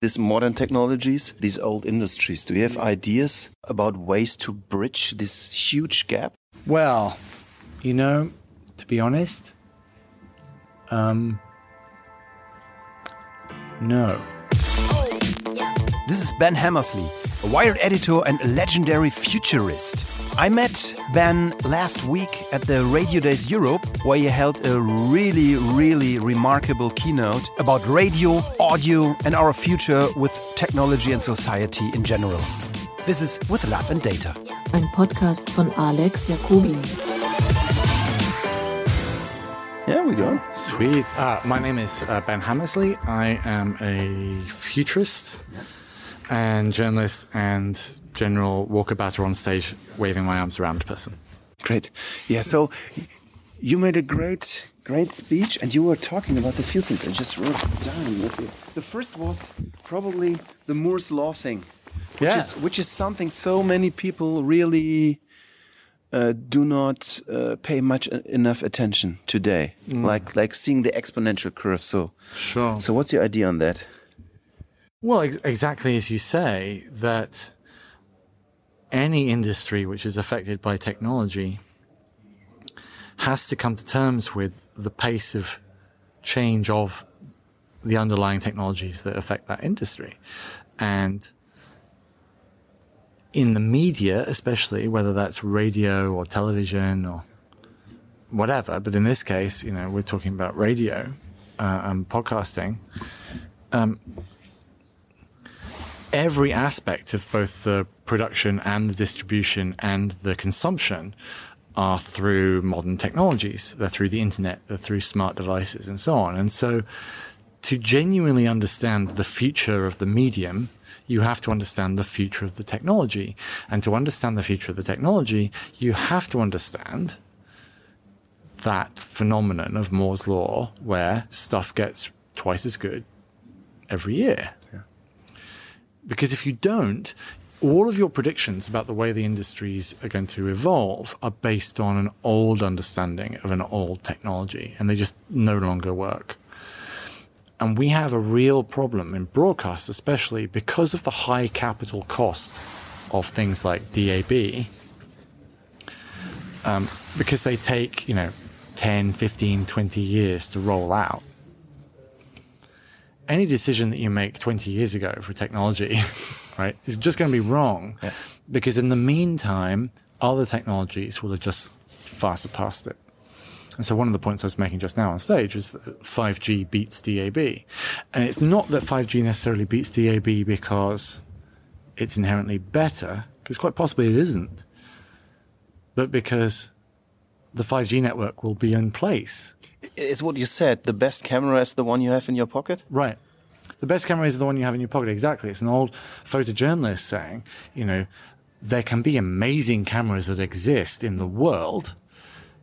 these modern technologies, these old industries? Do you have ideas about ways to bridge this huge gap? Well, you know, to be honest, um, no. This is Ben Hammersley, a Wired editor and a legendary futurist. I met Ben last week at the Radio Days Europe, where he held a really, really remarkable keynote about radio, audio, and our future with technology and society in general. This is With Love and Data. Ein Podcast von Alex Jacobi. Yeah, we go. Sweet. Uh, my name is uh, Ben Hammersley. I am a futurist and journalist and general walkabout or on stage waving my arms around person. Great. Yeah, so you made a great, great speech and you were talking about the few things I just wrote down with you. The first was probably the Moore's Law thing, which, Yeah. is, which is something so many people really uh, do not uh, pay much enough attention today. Like, like seeing the exponential curve. So, Sure. so what's your idea on that? Well, ex- exactly as you say, that any industry which is affected by technology has to come to terms with the pace of change of the underlying technologies that affect that industry. And in the media, especially, whether that's radio or television or whatever, but in this case, you know, we're talking about radio uh, and podcasting every aspect of both the production and the distribution and the consumption are through modern technologies. They're through the internet, they're through smart devices and so on. And so to genuinely understand the future of the medium, you have to understand the future of the technology. And to understand the future of the technology, you have to understand that phenomenon of Moore's law where stuff gets twice as good every year. Because if you don't, all of your predictions about the way the industries are going to evolve are based on an old understanding of an old technology, and they just no longer work. And we have a real problem in broadcast, especially because of the high capital cost of things like DAB, um, because they take, you know, 10, 15, 20 years to roll out any decision that you make 20 years ago for technology, right, is just going to be wrong because in the meantime, other technologies will have just far surpassed it. And so one of the points I was making just now on stage was that 5G beats DAB. And it's not that 5G necessarily beats DAB because it's inherently better, because quite possibly it isn't, but because the 5G network will be in place. It's what you said. The best camera is the one you have in your pocket. Right. The best camera is the one you have in your pocket. Exactly. It's an old photojournalist saying, you know, there can be amazing cameras that exist in the world,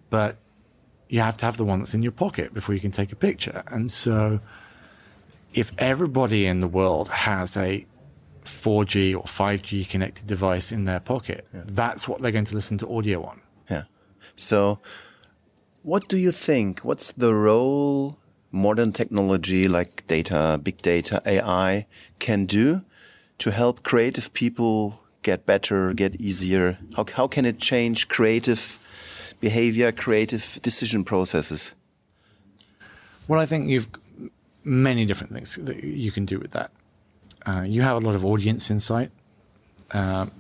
but you have to have the one that's in your pocket before you can take a picture. And so if everybody in the world has a 4G or 5G connected device in their pocket, that's what they're going to listen to audio on. Yeah. So, what do you think? What's the role modern technology like data, big data, AI can do to help creative people get better, get easier? How, how can it change creative behavior, creative decision processes? Well, I think you've many different things that you can do with that. Uh, you have a lot of audience insight. Um,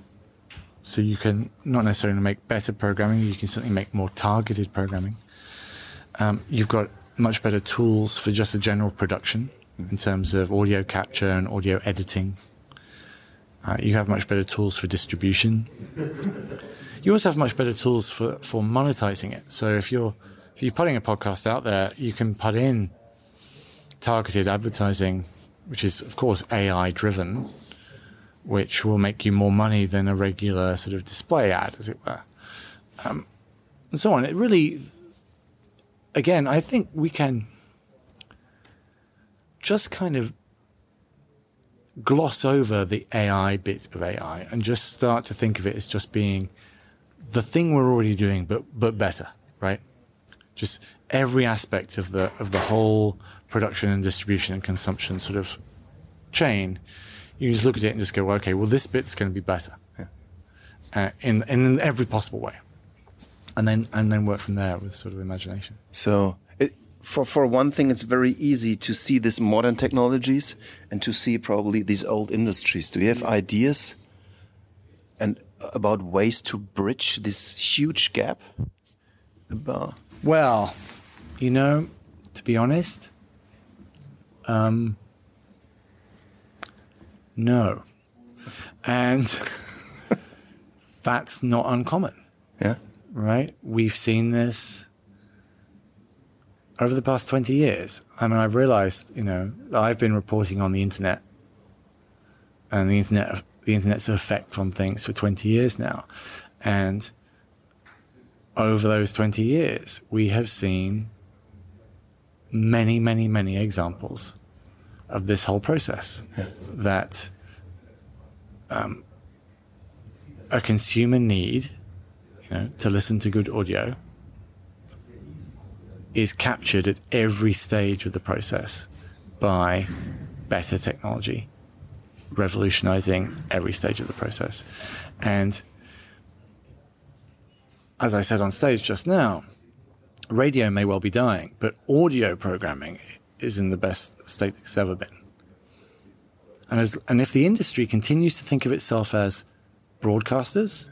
so you can not necessarily make better programming, you can certainly make more targeted programming. Um, you've got much better tools for just the general production in terms of audio capture and audio editing. Uh, you have much better tools for distribution. You also have much better tools for, for monetizing it. So if you're if you're putting a podcast out there, you can put in targeted advertising, which is of course AI driven, which will make you more money than a regular sort of display ad, as it were, um, and so on. It really, again, I think we can just kind of gloss over the AI bit of AI and just start to think of it as just being the thing we're already doing, but but better, right? Just every aspect of the of the whole production and distribution and consumption sort of chain, you just look at it and just go, okay, well, this bit's going to be better uh, in, in every possible way. And then, and then work from there with sort of imagination. So, it, for for one thing, it's very easy to see these modern technologies and to see probably these old industries. Do you have ideas and about ways to bridge this huge gap? About Well, you know, to be honest, um, no. And that's not uncommon, yeah, right? We've seen this over the past 20 years. I mean, I've realized, you know, I've been reporting on the internet and the internet, the internet's effect on things for 20 years now. And over those 20 years, we have seen many, many, many examples of this whole process that um, a consumer need you know, to listen to good audio is captured at every stage of the process by better technology, revolutionizing every stage of the process. And as I said on stage just now, radio may well be dying, but audio programming is in the best state it's ever been. And, as, and if the industry continues to think of itself as broadcasters,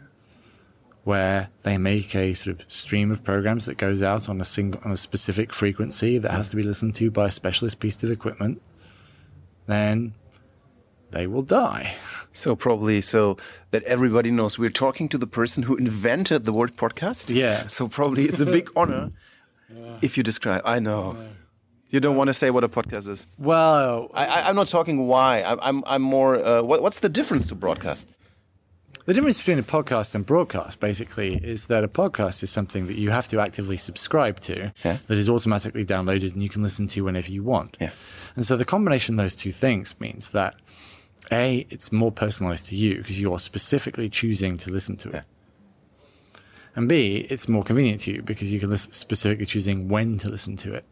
where they make a sort of stream of programs that goes out on a single, on a specific frequency that has to be listened to by a specialist piece of equipment, then they will die. So probably so that everybody knows we're talking to the person who invented the word podcast. Yeah. So probably it's a big honor if you describe. I know. You don't want to say what a podcast is. Well, I, I, I'm not talking why. I, I'm I'm more. Uh, what, what's the difference to broadcast? The difference between a podcast and broadcast basically is that a podcast is something that you have to actively subscribe to Yeah. that is automatically downloaded and you can listen to whenever you want. Yeah. And so the combination of those two things means that A, it's more personalized to you because you're specifically choosing to listen to it. And B, it's more convenient to you because you can listen, specifically choosing when to listen to it.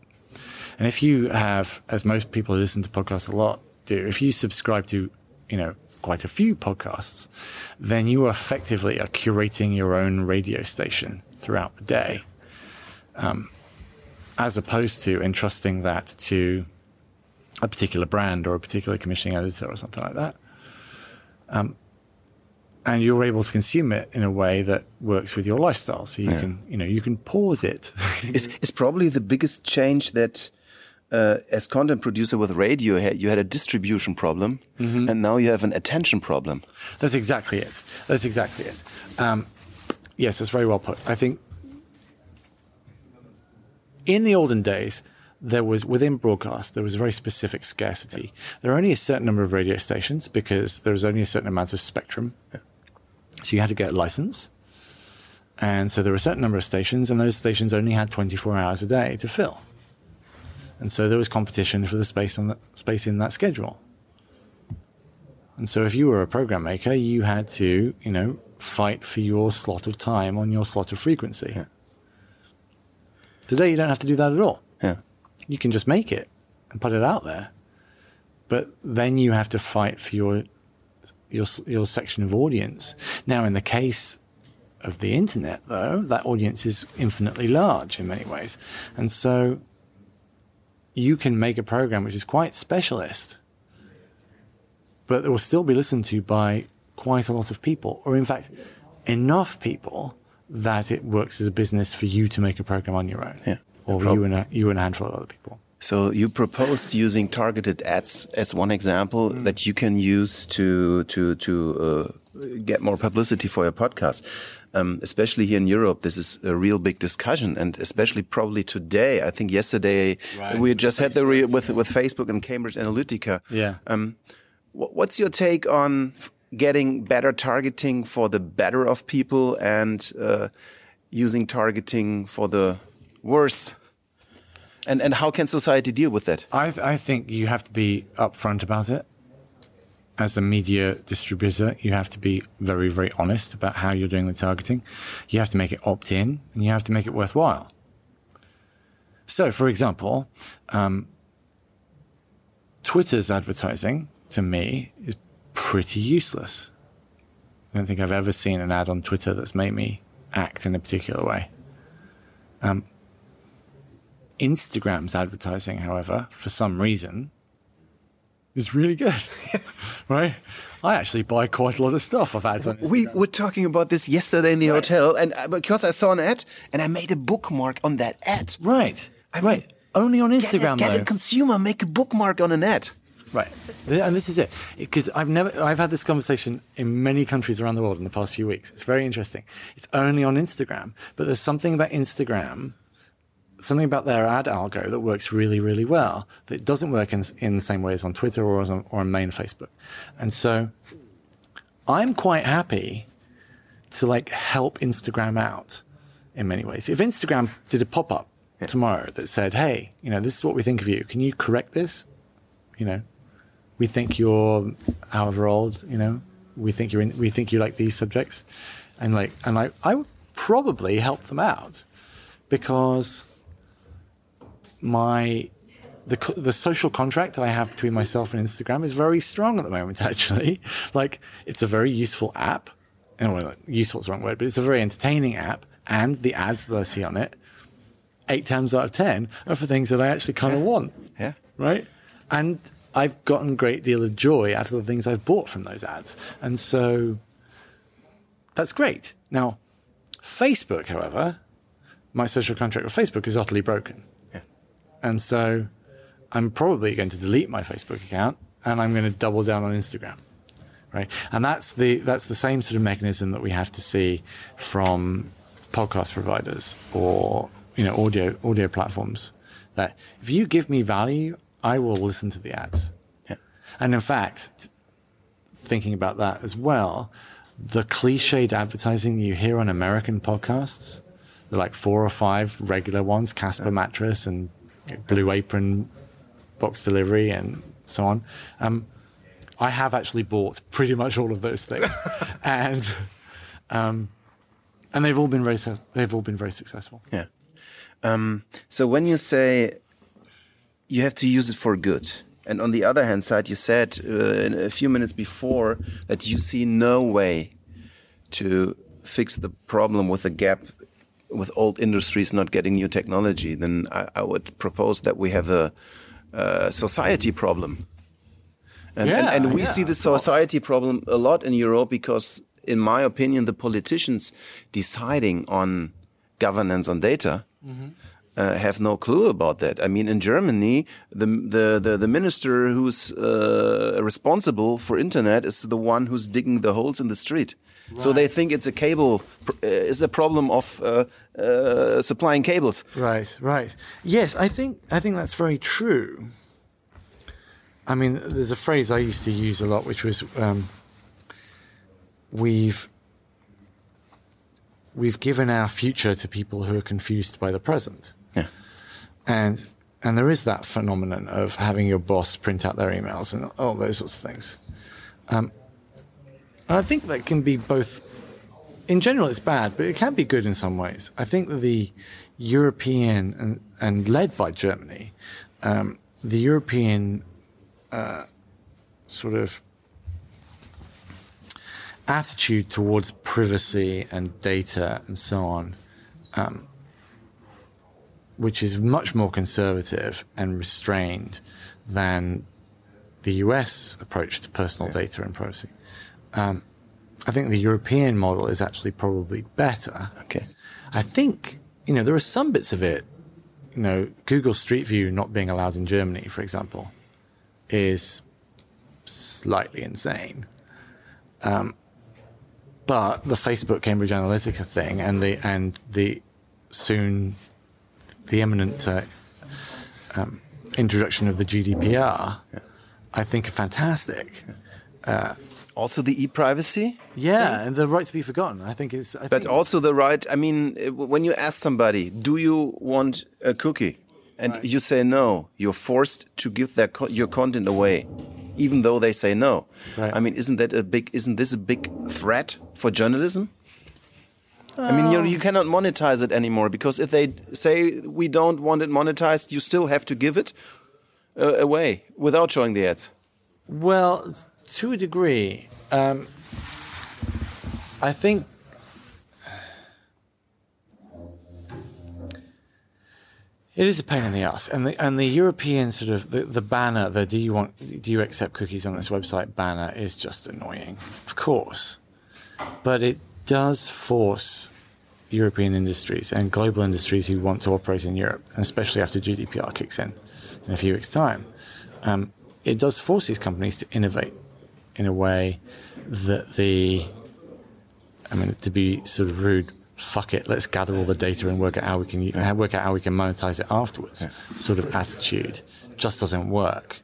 And if you have, as most people who listen to podcasts a lot do, if you subscribe to, you know, quite a few podcasts, then you effectively are curating your own radio station throughout the day, um, as opposed to entrusting that to a particular brand or a particular commissioning editor or something like that. Um, and you're able to consume it in a way that works with your lifestyle. So you can, you know, you can pause it. it. Is is probably the biggest change that. Uh, as content producer with radio, you had- a distribution problem, and now you have an attention problem. That's exactly it. That's exactly it. Um, yes, that's very well put. I think in the olden days, there was within broadcast there was a very specific scarcity. There are only a certain number of radio stations because there was only a certain amount of spectrum, so you had to get a license. And so there were a certain number of stations, and those stations only had 24 hours a day to fill. And so there was competition for the space on the space in that schedule. And so if you were a program maker, you had to, you know, fight for your slot of time on your slot of frequency. Today you don't have to do that at all. Yeah. You can just make it and put it out there. But then you have to fight for your your your section of audience. Now in the case of the internet though, that audience is infinitely large in many ways. And so you can make a program which is quite specialist but it will still be listened to by quite a lot of people, or in fact, enough people that it works as a business for you to make a program on your own, Yeah. or Prob- you and a, you and a handful of other people. So you proposed using targeted ads as one example that you can use to to to uh, get more publicity for your podcast. Um, especially here in Europe, this is a real big discussion, and especially probably today. I think yesterday Right. we just had the re with with Facebook and Cambridge Analytica. Yeah. Um, wh- what's your take on getting better targeting for the better of people and uh, using targeting for the worse? And and how can society deal with that? I, I think you have to be upfront about it. As a media distributor, you have to be very, very honest about how you're doing the targeting. You have to make it opt in and you have to make it worthwhile. So, for example, um, Twitter's advertising to me is pretty useless. I don't think I've ever seen an ad on Twitter that's made me act in a particular way. Um, Instagram's advertising, however, for some reason, is really good, right? I actually buy quite a lot of stuff off ads on Instagram. We were talking about this yesterday in the hotel, and uh, because I saw an ad, and I made a bookmark on that ad. right, I mean, right. Only on Get, Instagram, a, get a consumer, make a bookmark on an ad. Right. And this is it. Because I've never, I've had this conversation in many countries around the world in the past few weeks. It's very interesting. It's only on Instagram, but there's something about Instagram, something about their ad algo that works really, really well that doesn't work in, in the same way as on Twitter or, as on, or on main Facebook. And so I'm quite happy to like help Instagram out in many ways. If Instagram did a pop up tomorrow that said, Hey, you know, this is what we think of you. Can you correct this? You know, we think you're however old, you know, we think you're in, we think you like these subjects. And like, and I, I would probably help them out because my, the, the social contract I have between myself and Instagram is very strong at the moment, actually. Like, it's a very useful app. Oh, and well, useful is the wrong word, but it's a very entertaining app. And the ads that I see on it, eight times out of 10 are for things that I actually kind of want Yeah. right? And I've gotten a great deal of joy out of the things I've bought from those ads. And so that's great. Now, Facebook, however, my social contract with Facebook is utterly broken. Yeah. And so I'm probably going to delete my Facebook account and I'm going to double down on Instagram. Right. And that's the that's the same sort of mechanism that we have to see from podcast providers or you know audio audio platforms that if you give me value, I will listen to the ads. Yeah. And in fact, thinking about that as well, the cliched advertising you hear on American podcasts, the like four or five regular ones, Casper mattress and Blue Apron box delivery and so on. Um, I have actually bought pretty much all of those things, and um, and they've all been very they've all been very successful. Yeah. Um, so when you say you have to use it for good, and on the other hand side, you said uh, in a few minutes before that you see no way to fix the problem with the gap with old industries not getting new technology, then I, I would propose that we have a, a society problem. And, and, Yeah, and we yeah, see the society problem a lot in Europe because, in my opinion, the politicians deciding on governance on data Mm-hmm. uh, have no clue about that. I mean, in Germany, the the the, the minister who's uh, responsible for internet is the one who's digging the holes in the street. So they think it's a cable uh, is a problem of uh, uh, supplying cables. Right, right. Yes, I think I think that's very true. I mean, there's a phrase I used to use a lot, which was um, we've we've given our future to people who are confused by the present, Yeah. and and there is that phenomenon of having your boss print out their emails and all those sorts of things. Um, and I think that can be both in general, it's bad, but it can be good in some ways. I think that the European and, and led by Germany, um, the European uh, sort of attitude towards privacy and data and so on, um, which is much more conservative and restrained than the US approach to personal data and privacy. Um, I think the European model is actually probably better. Okay. I think, you know, there are some bits of it, you know, Google Street View not being allowed in Germany, for example, is slightly insane. Um, but the Facebook Cambridge Analytica thing and the, and the soon, the imminent uh, um, introduction of the GDPR, I think are fantastic. Also, the e-privacy, Yeah, and the right to be forgotten. I think it's. I but think, also the right. I mean, uh, when you ask somebody, "Do you want a cookie?" and you say no, you're forced to give their co your content away, even though they say no. Right. I mean, isn't that a big? Isn't this a big threat for journalism? I mean, you, you cannot monetize it anymore because if they say we don't want it monetized, you still have to give it uh, away without showing the ads. Well, to a degree, um, I think it is a pain in the ass, and the and the European sort of the, the banner, the do you want do you accept cookies on this website banner is just annoying, of course, but it does force European industries and global industries who want to operate in Europe, and especially after GDPR kicks in in a few weeks' time, um, it does force these companies to innovate in a way that the, I mean, to be sort of rude, fuck it, let's gather all the data and work out how we can yeah. work out how we can monetize it afterwards. Yeah. Sort of attitude just doesn't work.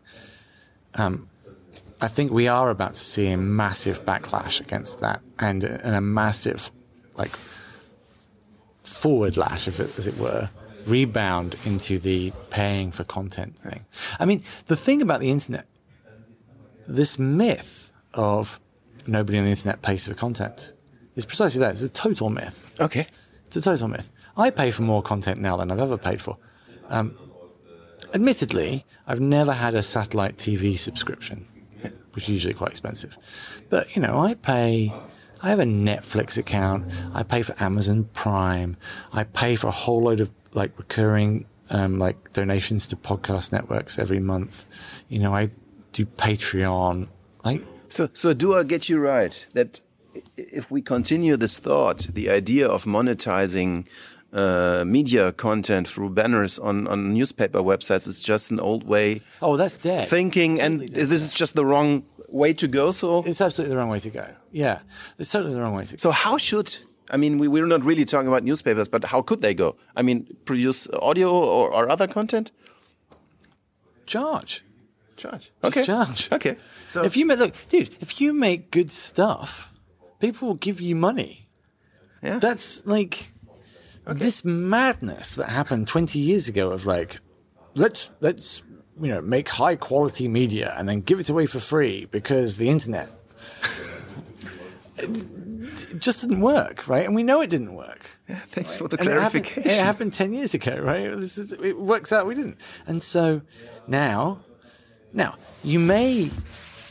Um, I think we are about to see a massive backlash against that, and, and a massive, like, forward lash, if it, as it were, rebound into the paying for content thing. I mean, the thing about the internet, this myth of nobody on the internet pays for content is precisely that. It's a total myth. Okay. It's a total myth. I pay for more content now than I've ever paid for. Um, admittedly, I've never had a satellite TV subscription, which is usually quite expensive. But, you know, I pay I have a Netflix account. I pay for Amazon Prime. I pay for a whole load of like recurring um, like donations to podcast networks every month. You know, I do Patreon. Like, so so do I get you right that if we continue this thought, the idea of monetizing uh, media content through banners on, on newspaper websites is just an old way. Oh, that's dead. Thinking, and dead. this is just the wrong way to go. So it's absolutely the wrong way to go. Yeah, it's totally the wrong way to go. So how should I mean, we, we're not really talking about newspapers, but how could they go? I mean, produce audio or, or other content? Charge. Charge. Just okay. charge. Okay. So if you make, look, dude, if you make good stuff, people will give you money. Yeah. That's like okay. this madness that happened 20 years ago of like, let's, let's, you know, make high quality media and then give it away for free because the internet it just didn't work, right? And we know it didn't work. Yeah, thanks right? for the and clarification. It happened, it happened, 10 years ago, right? Is, it works out we didn't. And so now, now, you may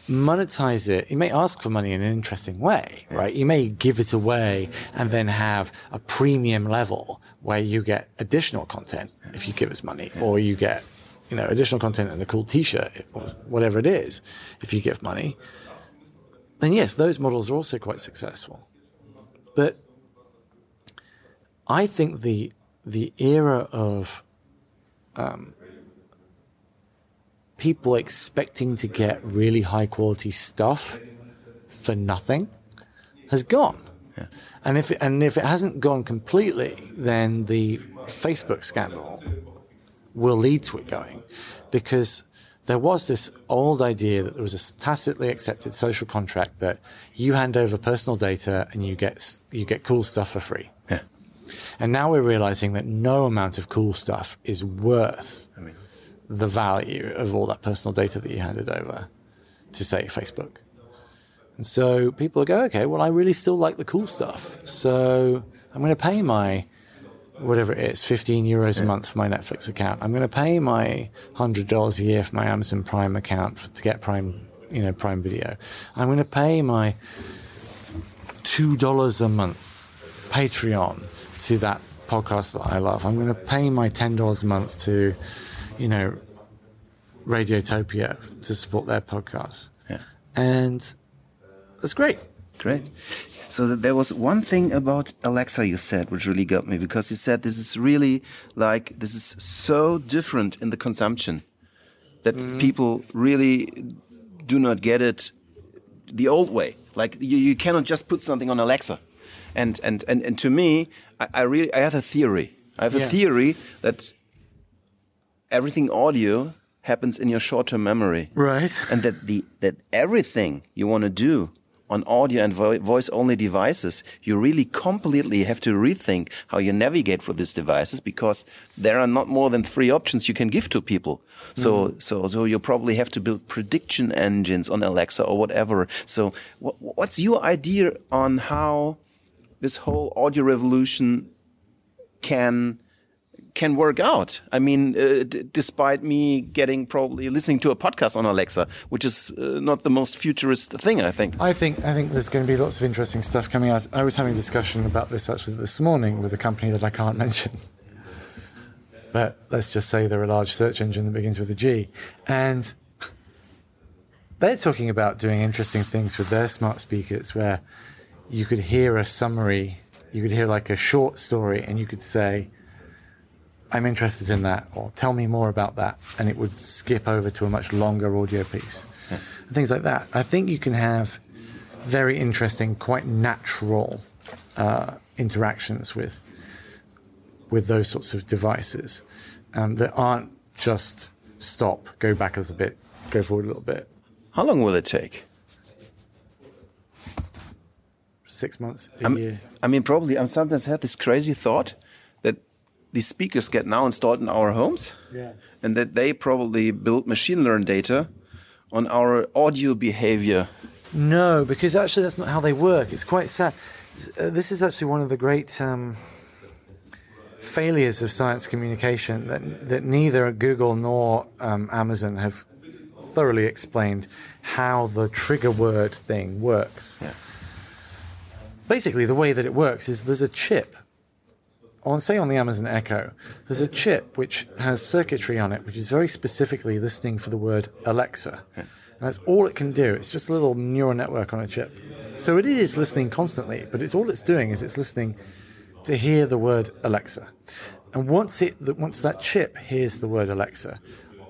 monetize it. You may ask for money in an interesting way, right? You may give it away and then have a premium level where you get additional content if you give us money, or you get, you know, additional content and a cool T-shirt or whatever it is if you give money. Then yes, those models are also quite successful. But I think the the era of um, people expecting to get really high quality stuff for nothing has gone. Yeah. And if it, and if it hasn't gone completely, then the Facebook scandal will lead to it going, because there was this old idea that there was a tacitly accepted social contract that you hand over personal data and you get you get cool stuff for free. Yeah. And now we're realizing that no amount of cool stuff is worth I mean, the value of all that personal data that you handed over to say Facebook. And so people go, okay, well, I really still like the cool stuff. So I'm going to pay my whatever it is, 15 euros a month for my Netflix account. I'm going to pay my $100 a year for my Amazon Prime account for, to get Prime, you know, Prime Video. I'm going to pay my $2 a month Patreon to that podcast that I love. I'm going to pay my $10 a month to, you know, Radiotopia to support their podcast. Yeah. And that's great. Great. So there was one thing about Alexa you said, which really got me because you said this is really like, this is so different in the consumption that mm. people really do not get it the old way. Like you, you cannot just put something on Alexa. And, and, and, and to me, I, I really, I have a theory. I have yeah. a theory that everything audio happens in your short-term memory. Right. And that the, that everything you want to do on audio and vo voice only devices, you really completely have to rethink how you navigate for these devices because there are not more than three options you can give to people. So, mm. so, so you probably have to build prediction engines on Alexa or whatever. So wh what's your idea on how this whole audio revolution can can work out. I mean, uh, despite me getting probably listening to a podcast on Alexa, which is uh, not the most futurist thing, I think. I think I think there's going to be lots of interesting stuff coming out. I was having a discussion about this actually this morning with a company that I can't mention. But let's just say they're a large search engine that begins with a G. And they're talking about doing interesting things with their smart speakers where you could hear a summary, you could hear like a short story, and you could say, I'm interested in that, or tell me more about that. And it would skip over to a much longer audio piece. Yeah. Things like that. I think you can have very interesting, quite natural uh, interactions with with those sorts of devices um, that aren't just stop, go back a little bit, go forward a little bit. How long will it take? Six months, a I'm, year. I mean, probably. I sometimes had this crazy thought these speakers get now installed in our homes, yeah. and that they probably build machine learned data on our audio behavior. No, because actually that's not how they work. It's quite sad. Uh, this is actually one of the great. Um, failures of science communication that, that neither Google nor um, Amazon have thoroughly explained how the trigger word thing works. Yeah. Basically, the way that it works is there's a chip. On say on the Amazon Echo, there's a chip which has circuitry on it, which is very specifically listening for the word Alexa. Yeah. And that's all it can do. It's just a little neural network on a chip. So it is listening constantly, but it's all it's doing is it's listening to hear the word Alexa. And once it once that chip hears the word Alexa,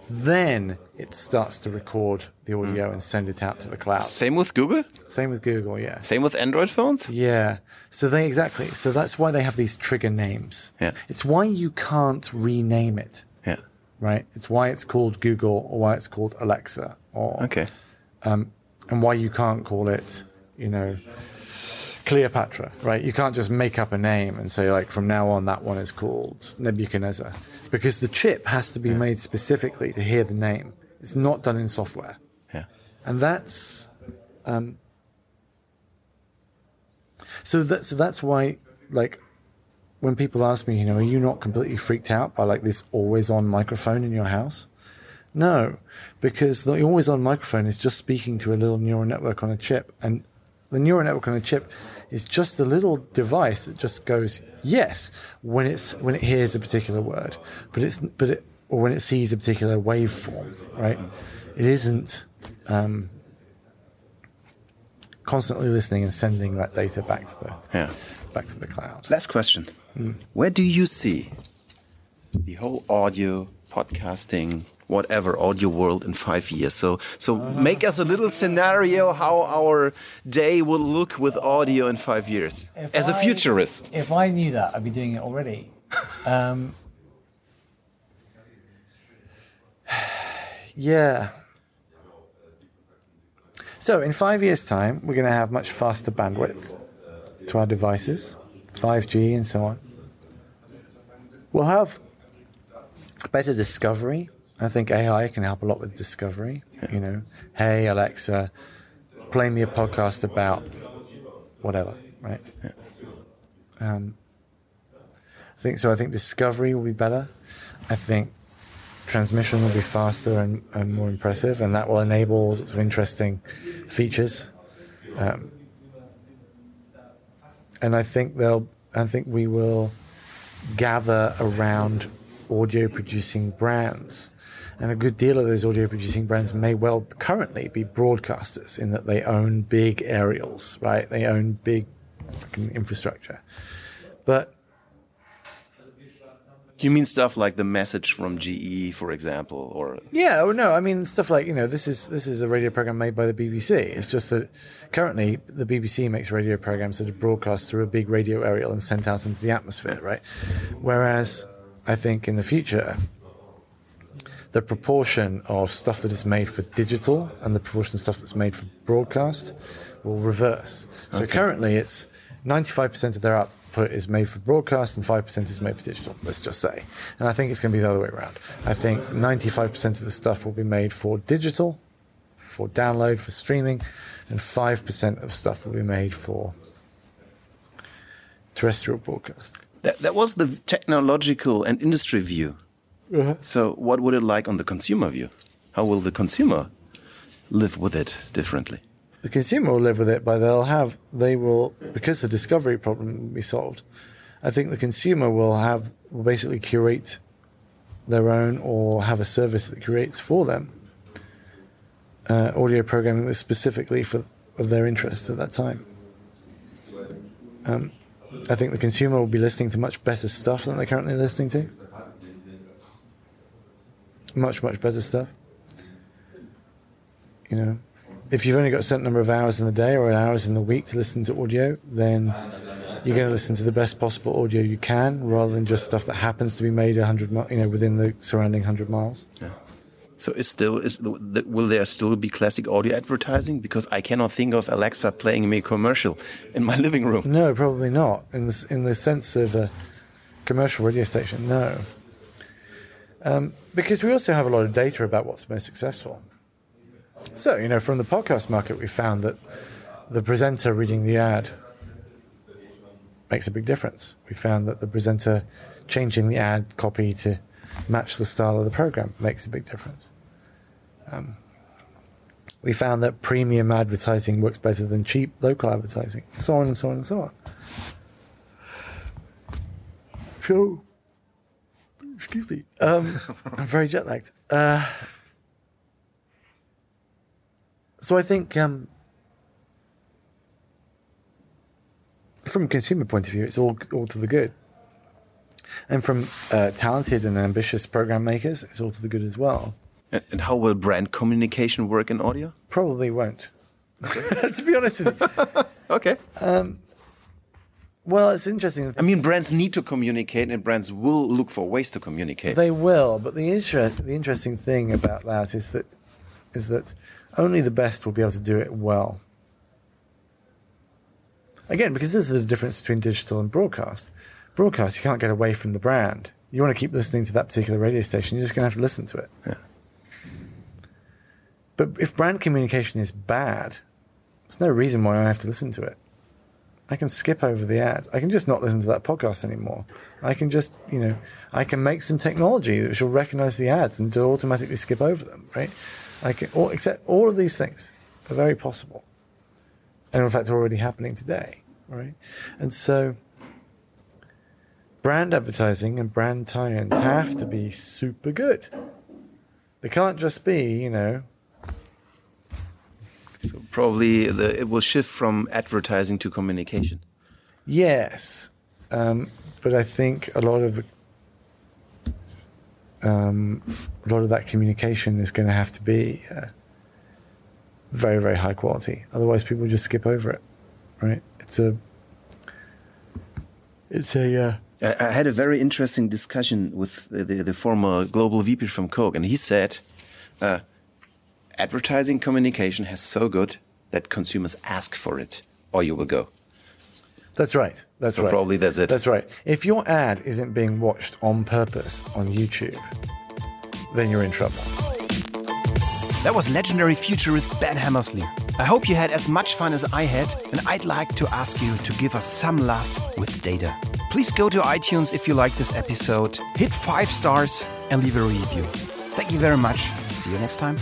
then it starts to record the audio and send it out to the cloud. Same with Google? Same with Google, yeah. Same with Android phones? Yeah. So they exactly. So that's why they have these trigger names. Yeah. It's why you can't rename it. Yeah. Right? It's why it's called Google or why it's called Alexa or Okay. Um, and why you can't call it, you know, Cleopatra, right? You can't just make up a name and say, like, from now on, that one is called Nebuchadnezzar. Because the chip has to be yeah. made specifically to hear the name. It's not done in software. Yeah. And that's. Um, so, that, so that's why, like, when people ask me, you know, are you not completely freaked out by, like, this always on microphone in your house? No, because the always on microphone is just speaking to a little neural network on a chip. And the neural network on a chip is just a little device that just goes yes when it's when it hears a particular word, but it's but it or when it sees a particular waveform, right? It isn't um, constantly listening and sending that data back to the yeah. back to the cloud. Last question: mm. Where do you see the whole audio podcasting whatever audio world in five years. So, so uh -huh. make us a little scenario how our day will look with audio in five years if as I, a futurist. If I knew that, I'd be doing it already. um, yeah. So, in five years' time, we're going to have much faster bandwidth to our devices, 5G and so on. We'll have better discovery I think AI can help a lot with discovery. Yeah. You know, hey Alexa, play me a podcast about whatever, right? Yeah. Um, I think so. I think discovery will be better. I think transmission will be faster and, and more impressive, and that will enable all sorts of interesting features. Um, and I think they'll. I think we will gather around audio producing brands and a good deal of those audio producing brands may well currently be broadcasters in that they own big aerials, right? They own big infrastructure. But do you mean stuff like the message from GE, for example, or yeah, or no, I mean stuff like you know this is this is a radio program made by the BBC. It's just that currently the BBC makes radio programs that are broadcast through a big radio aerial and sent out into the atmosphere, right? Whereas I think in the future the proportion of stuff that is made for digital and the proportion of stuff that's made for broadcast will reverse. So okay. currently it's 95% of their output is made for broadcast and 5% is made for digital, let's just say. And I think it's going to be the other way around. I think 95% of the stuff will be made for digital, for download, for streaming, and 5% of stuff will be made for terrestrial broadcast. That, that was the technological and industry view. So, what would it like on the consumer view? How will the consumer live with it differently? The consumer will live with it, but they'll have they will because the discovery problem will be solved. I think the consumer will have will basically curate their own or have a service that creates for them uh, audio programming that's specifically for of their interests at that time. Um, I think the consumer will be listening to much better stuff than they're currently listening to. Much, much better stuff. You know, if you've only got a certain number of hours in the day or hours in the week to listen to audio, then you're going to listen to the best possible audio you can, rather than just stuff that happens to be made a hundred, mi- you know, within the surrounding hundred miles. Yeah. So, is still is will there still be classic audio advertising? Because I cannot think of Alexa playing me a commercial in my living room. No, probably not. In the in the sense of a commercial radio station, no. Um, because we also have a lot of data about what's most successful. So, you know, from the podcast market, we found that the presenter reading the ad makes a big difference. We found that the presenter changing the ad copy to match the style of the program makes a big difference. Um, we found that premium advertising works better than cheap local advertising, so on and so on and so on. So, excuse me, um, I'm very jet lagged. Uh, so I think, um, from a consumer point of view, it's all all to the good, and from uh, talented and ambitious program makers, it's all to the good as well. And and how will brand communication work in audio? Probably won't. to be honest with you. Okay. Well, it's interesting. I mean, brands need to communicate, and brands will look for ways to communicate. They will, but the inter- the interesting thing about that is that is that only the best will be able to do it well. Again, because this is the difference between digital and broadcast. Broadcast, you can't get away from the brand. You want to keep listening to that particular radio station, you're just going to have to listen to it. Yeah. But if brand communication is bad, there's no reason why I have to listen to it. I can skip over the ad. I can just not listen to that podcast anymore. I can just, you know, I can make some technology that will recognize the ads and to automatically skip over them, right? I can, all, except all of these things are very possible. And in fact, are already happening today, right? And so brand advertising and brand tie-ins have to be super good. They can't just be, you know, So probably the, it will shift from advertising to communication. Yes, um, but I think a lot of um, a lot of that communication is going to have to be uh, very, very high quality. Otherwise, people just skip over it. Right? It's a it's a uh, I had a very interesting discussion with the, the, the former global VP from Coke, and he said, uh, advertising communication has so good that consumers ask for it, or you will go. that's right. That's So right. probably that's it. That's right. If your ad isn't being watched on purpose on YouTube, then you're in trouble. That was legendary futurist Ben Hammersley. I hope you had as much fun as I had, and I'd like to ask you to give us some love with data. Please go to iTunes if you like this episode, hit five stars, and leave a review. Thank you very much. See you next time.